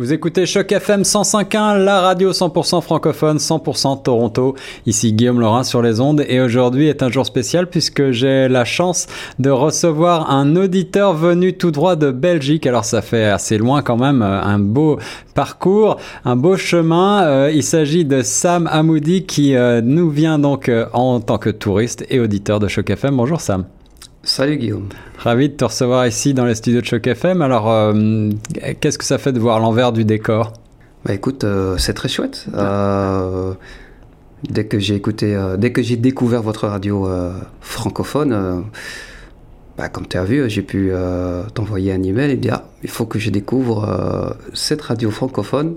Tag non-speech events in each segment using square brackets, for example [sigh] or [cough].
Vous écoutez Choc FM 105.1, la radio 100% francophone, 100% Toronto. Ici Guillaume Laurin sur les ondes et aujourd'hui est un jour spécial puisque j'ai la chance de recevoir un auditeur venu tout droit de Belgique. Alors ça fait assez loin quand même, euh, un beau parcours, un beau chemin. Euh, il s'agit de Sam Amoudi qui euh, nous vient donc en tant que touriste et auditeur de Choc FM. Bonjour Sam. Salut Guillaume. Ravi de te recevoir ici dans les studios de Choc FM. Alors, euh, qu'est-ce que ça fait de voir l'envers du décor? Bah écoute, euh, c'est très chouette. Euh, dès que j'ai écouté, dès que j'ai découvert votre radio francophone, bah, comme tu as vu, j'ai pu t'envoyer un email et dire ah, il faut que je découvre cette radio francophone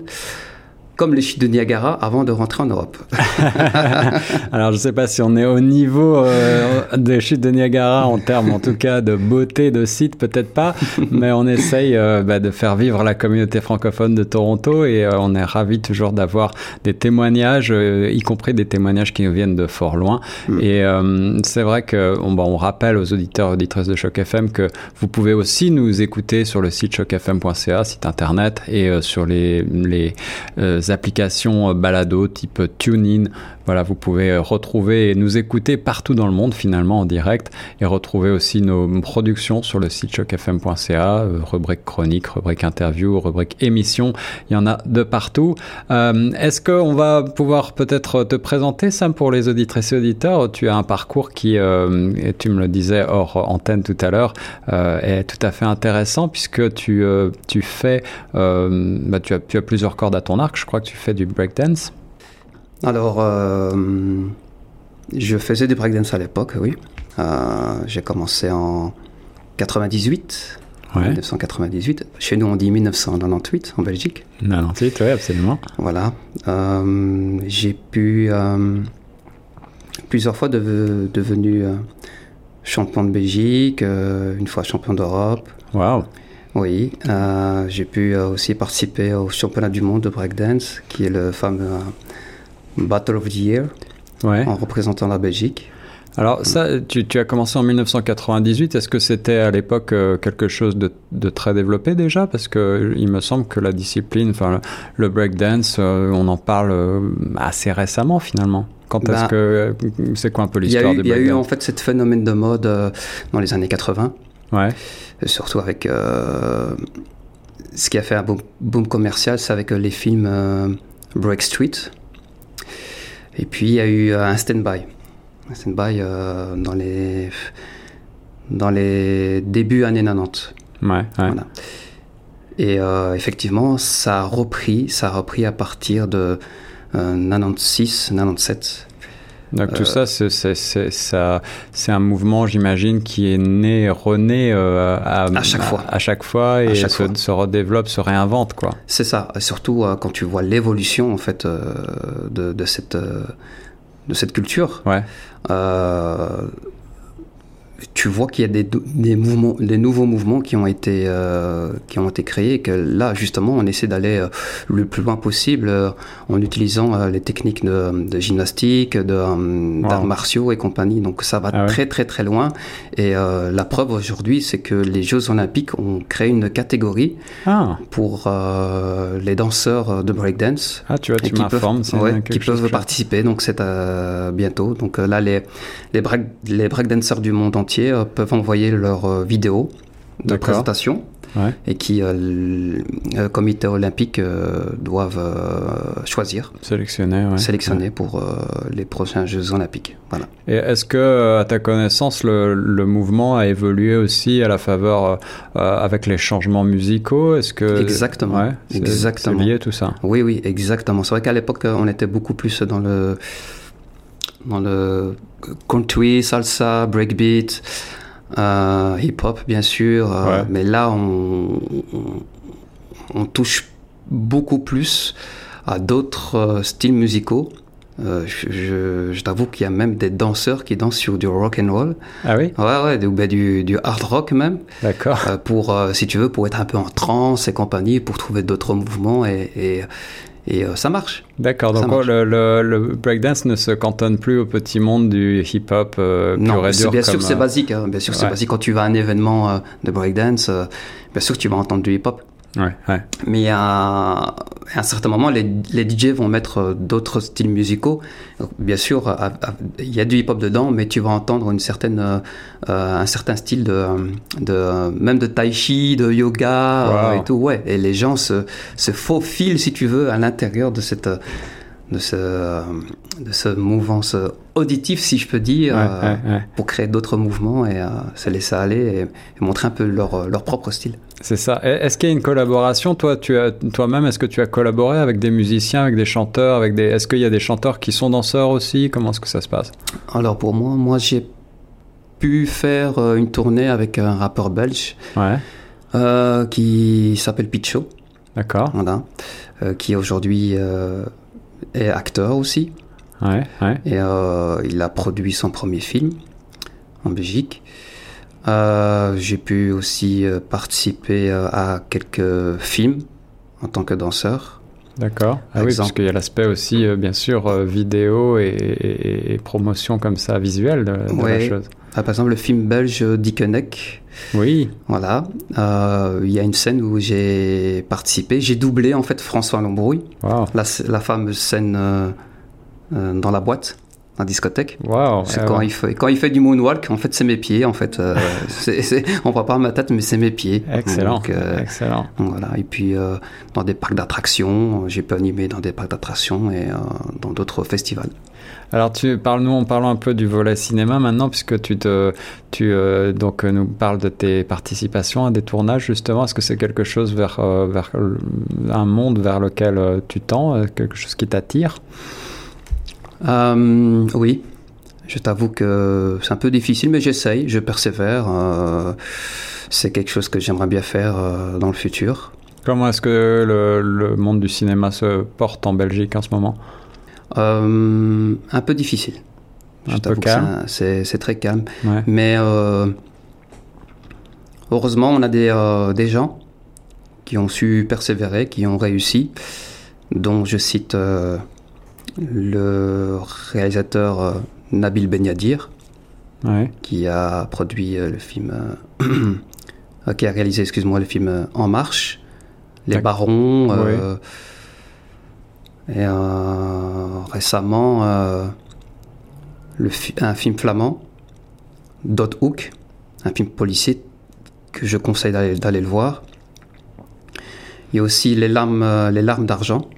comme les chutes de Niagara avant de rentrer en Europe. [laughs] Alors je ne sais pas si on est au niveau euh, des chutes de Niagara en termes en tout cas de beauté de site, peut-être pas, mais on essaye euh, bah, de faire vivre la communauté francophone de Toronto et euh, on est ravi toujours d'avoir des témoignages, y compris des témoignages qui nous viennent de fort loin. Mm. Et c'est vrai que on, on rappelle aux auditeurs et auditrices de Choc FM que vous pouvez aussi nous écouter sur le site chocfm.ca, site internet, et sur les, les applications euh, balado type TuneIn. Voilà, vous pouvez euh, retrouver et nous écouter partout dans le monde finalement en direct et retrouver aussi nos productions sur le site chocfm.ca, euh, rubrique chronique, rubrique interview, rubrique émission. Il y en a de partout. Est-ce qu'on va pouvoir peut-être te présenter, Sam, pour les auditrices et auditeurs? Tu as un parcours qui, et tu me le disais hors antenne tout à l'heure, est tout à fait intéressant puisque tu, fais, bah, tu as plusieurs cordes à ton arc. Je crois que tu fais du breakdance Alors, euh, je faisais du breakdance à l'époque, oui. Euh, j'ai commencé en 98. 1998. Chez nous, on dit 1998 en Belgique. 98, oui, absolument. Voilà. Euh, j'ai pu plusieurs fois devenu champion de Belgique, une fois champion d'Europe. Waouh. Oui, j'ai pu aussi participer au championnat du monde de breakdance, qui est le fameux Battle of the Year, en représentant la Belgique. Alors ça, tu, as commencé en 1998. Est-ce que c'était à l'époque quelque chose de, très développé déjà? Parce que il me semble que la discipline, enfin le breakdance, on en parle assez récemment finalement. Quand est-ce bah, que c'est quoi un peu l'histoire du breakdance Il y a eu en fait ce phénomène de mode dans les années 80. Ouais surtout avec euh, ce qui a fait un boom, commercial, c'est avec euh, les films euh, Break Street. Et puis il y a eu un stand-by. Un stand-by dans, les, dans les débuts années 90. Ouais, Et effectivement, ça a repris, ça a repris à partir de 96, 97. Donc tout ça, c'est un mouvement, j'imagine, qui est né, rené euh, à, chaque fois, à chaque fois et se, redéveloppe, se réinvente, quoi. C'est ça. Surtout euh, quand tu vois l'évolution en fait euh, de, cette de cette culture. Ouais tu vois qu'il y a des, des, mouvements, des nouveaux mouvements qui ont été, euh, qui ont été créés et que là, justement, on essaie d'aller euh, le plus loin possible euh, en utilisant les techniques de, gymnastique, d'arts martiaux et compagnie. Donc ça va ah très très très loin. Et la preuve aujourd'hui, c'est que les Jeux Olympiques ont créé une catégorie ah. pour les danseurs de breakdance. Ah, tu vois, tu m'informes. qui peuvent participer. Donc c'est bientôt. Donc là, les, les, break, les breakdancers du monde entier euh, peuvent envoyer leurs euh, vidéos de présentation et qui, euh, le comité olympique, doivent choisir. Sélectionner, Sélectionner pour les prochains Jeux olympiques. Voilà. Et est-ce que, à ta connaissance, le, mouvement a évolué aussi à la faveur avec les changements musicaux? Est-ce que exactement, exactement, c'est lié tout ça? Oui, oui, exactement. C'est vrai qu'à l'époque, on était beaucoup plus dans le dans le country, salsa, breakbeat, euh, hip-hop bien sûr. Euh, mais là, on, on, touche beaucoup plus à d'autres euh, styles musicaux. je, je, t'avoue qu'il y a même des danseurs qui dansent sur du rock and roll. Ah oui? Ouais, ouais, du, ben, du, du hard rock même. D'accord. pour, si tu veux, pour être un peu en transe et compagnie, pour trouver d'autres mouvements et, et et euh, ça marche. D'accord, donc le, le, breakdance ne se cantonne plus au petit monde du hip-hop euh, non, bien sûr c'est euh, basique, hein. bien sûr c'est basique. Quand tu vas à un événement de breakdance, bien sûr que tu vas entendre du hip-hop. Ouais, ouais. Mais à, à un certain moment, les, les DJ vont mettre d'autres styles musicaux. Bien sûr, il y a du hip-hop dedans, mais tu vas entendre une certaine, euh, euh, un certain style de, de, même de tai chi, de yoga Wow. euh, et tout. Ouais. Et les gens se, se faufilent, si tu veux, à l'intérieur de cette, de ce, de ce mouvance auditif, si je peux dire, Ouais, euh, ouais, ouais. pour créer d'autres mouvements et euh, se laisser aller et, et montrer un peu leur, leur propre style. C'est ça. Est-ce qu'il y a une collaboration Toi, tu as toi-même, est-ce que tu as collaboré avec des musiciens, avec des chanteurs, avec des Est-ce qu'il y a des chanteurs qui sont danseurs aussi? Comment est-ce que ça se passe? Alors pour moi, moi j'ai pu faire euh, une tournée avec un rappeur belge euh, qui s'appelle Picho, d'accord. voilà, euh, qui aujourd'hui euh, est acteur aussi. Ouais, ouais. Et euh, il a produit son premier film en Belgique. Euh, j'ai pu aussi euh, participer à quelques films en tant que danseur. D'accord. Ah oui, parce qu'il y a l'aspect aussi, bien sûr, vidéo et, et- et promotion comme ça, visuelle de, de la chose. Ah, par exemple, le film belge Dickeneck, Oui, Voilà, Euh, il y a une scène où j'ai participé, j'ai doublé en fait François Lambrouille, waouh. la, la fameuse scène euh, euh, dans la boîte, la discothèque. Waouh. C'est Ah quand ouais. il fait quand il fait du moonwalk, en fait c'est mes pieds en fait. euh, [laughs] on voit pas ma tête mais c'est mes pieds. Excellent. Donc, euh, Excellent. donc voilà. Et puis euh, dans des parcs d'attractions, j'ai pu animer dans des parcs d'attractions et dans d'autres festivals. Alors, tu parles-nous, en parlant un peu du volet cinéma maintenant, puisque tu te, tu donc nous parles de tes participations à des tournages justement. Est-ce que c'est quelque chose vers, vers un monde vers lequel tu tends, quelque chose qui t'attire? Euh, oui, je t'avoue que c'est un peu difficile, mais j'essaye, je persévère. euh, c'est quelque chose que j'aimerais bien faire euh, dans le futur. Comment est-ce que le, le monde du cinéma se porte en Belgique en ce moment? Un peu difficile. Un Je peu t'avoue que calme? c'est un- très calme. Ouais. Mais heureusement, on a des, des gens qui ont su persévérer, qui ont réussi, dont je cite le réalisateur euh, Nabil Benyadir, Ouais. qui a produit euh, le film, euh, [clears throat] euh, qui a réalisé, excuse-moi, le film En Marche, Les. Barons, et récemment le fi- un film flamand, Dot Hook, un film policier que je conseille d'aller le voir. Il y a aussi Les larmes, les larmes d'argent,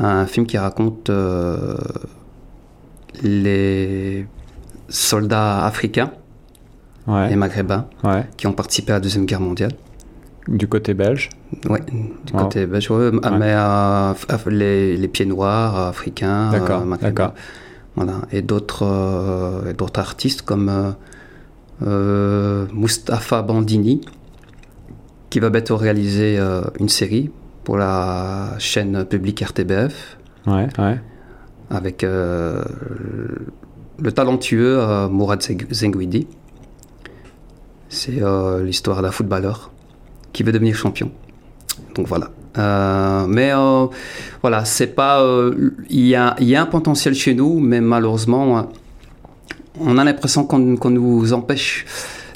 un film qui raconte euh, les soldats africains et Ouais. maghrébins Ouais. qui ont participé à la Deuxième Guerre mondiale. Du côté belge. Ouais, du Wow. côté belge, ouais, mais euh, les, les pieds noirs africains, D'accord, euh, maghrébins. Voilà, et d'autres euh, et d'autres artistes comme euh, Mustapha Bandini, qui va bientôt réaliser une série pour la chaîne publique RTBF Ouais. Ouais. avec euh, le talentueux euh, Mourad Zeng- Zengouidi. C'est euh, l'histoire d'un footballeur qui veut devenir champion. Donc voilà. Euh, mais voilà, c'est pas. Il y, a, il y a un potentiel chez nous, mais malheureusement, on a l'impression qu'on qu'on nous empêche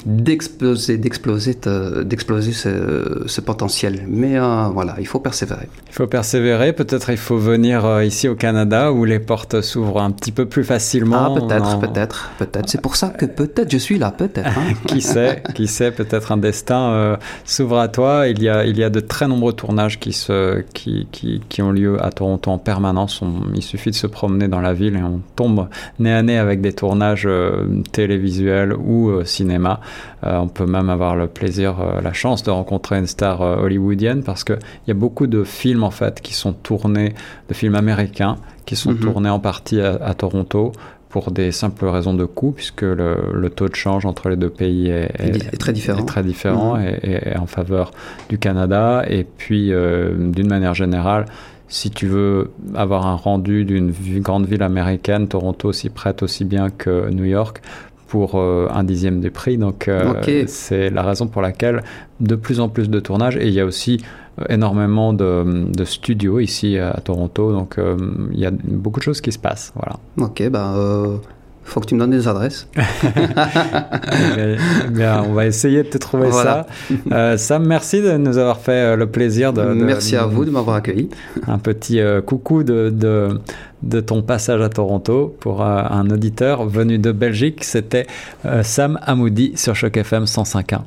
d'exploser, d'exploser, euh, d'exploser ce, ce potentiel. Mais euh, voilà, il faut persévérer. Il faut persévérer. Peut-être il faut venir euh, ici au Canada où les portes s'ouvrent un petit peu plus facilement. Ah, peut-être, peut-être, peut-être. C'est pour ça que peut-être je suis là, peut-être. hein. [laughs] qui sait, qui sait, peut-être un destin euh, s'ouvre à toi. Il y, a, il y a de très nombreux tournages qui, se, qui, qui, qui ont lieu à Toronto en permanence. On- il suffit de se promener dans la ville et on tombe nez à nez avec des tournages euh, télévisuels ou cinéma. Euh, on peut même avoir le plaisir, euh, la chance de rencontrer une star euh, hollywoodienne parce qu'il y a beaucoup de films en fait qui sont tournés, de films américains qui sont Mhm. tournés en partie à, à Toronto pour des simples raisons de coût, puisque le, le taux de change entre les deux pays est, est très différent. est très différent Mhm. et, en faveur du Canada. Et puis, euh, d'une manière générale, si tu veux avoir un rendu d'une grande ville américaine, Toronto s'y prête aussi bien que New York pour euh, un dixième des prix. Donc, euh, c'est la raison pour laquelle de plus en plus de tournages, et il y a aussi euh, énormément de, de studios ici à Toronto, donc euh, il y a beaucoup de choses qui se passent. Voilà. Ok, bah, euh, faut que tu me donnes des adresses. [laughs] Eh bien, on va essayer de te trouver ça. Euh, Sam, merci de nous avoir fait le plaisir de. merci à vous de m'avoir accueilli. Un petit coucou de, de, de, ton passage à Toronto pour un auditeur venu de Belgique. C'était Sam Amoudi sur Choc FM 105.1.